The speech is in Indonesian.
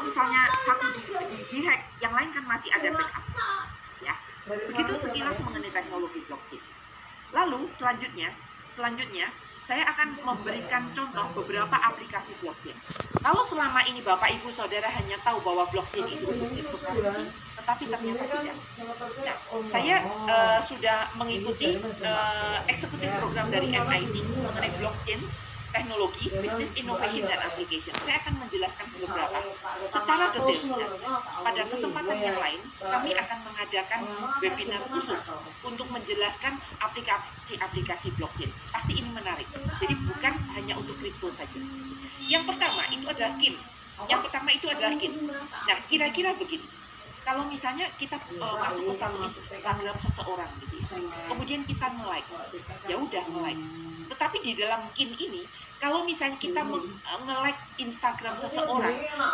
kalau misalnya satu di, di, di hack, yang lain kan masih ada backup. Ya, begitu sekilas mengenai teknologi blockchain. Lalu selanjutnya, selanjutnya saya akan memberikan contoh beberapa aplikasi blockchain. Kalau selama ini Bapak Ibu Saudara hanya tahu bahwa blockchain itu untuk cryptocurrency, tetapi ternyata tidak. Nah, saya uh, sudah mengikuti uh, eksekutif program dari MIT mengenai blockchain teknologi, business innovation dan application. Saya akan menjelaskan beberapa secara detail. Pada kesempatan yang lain, kami akan mengadakan webinar khusus untuk menjelaskan aplikasi-aplikasi blockchain. Pasti ini menarik. Jadi bukan hanya untuk kripto saja. Yang pertama itu adalah KIN. Yang pertama itu adalah KIN. Nah, kira-kira begini. Kalau misalnya kita uh, masuk ke satu Instagram seseorang gitu ya, kemudian kita nge-like, ya udah nge-like tetapi di dalam KIN ini, kalau misalnya kita nge-like Instagram seseorang,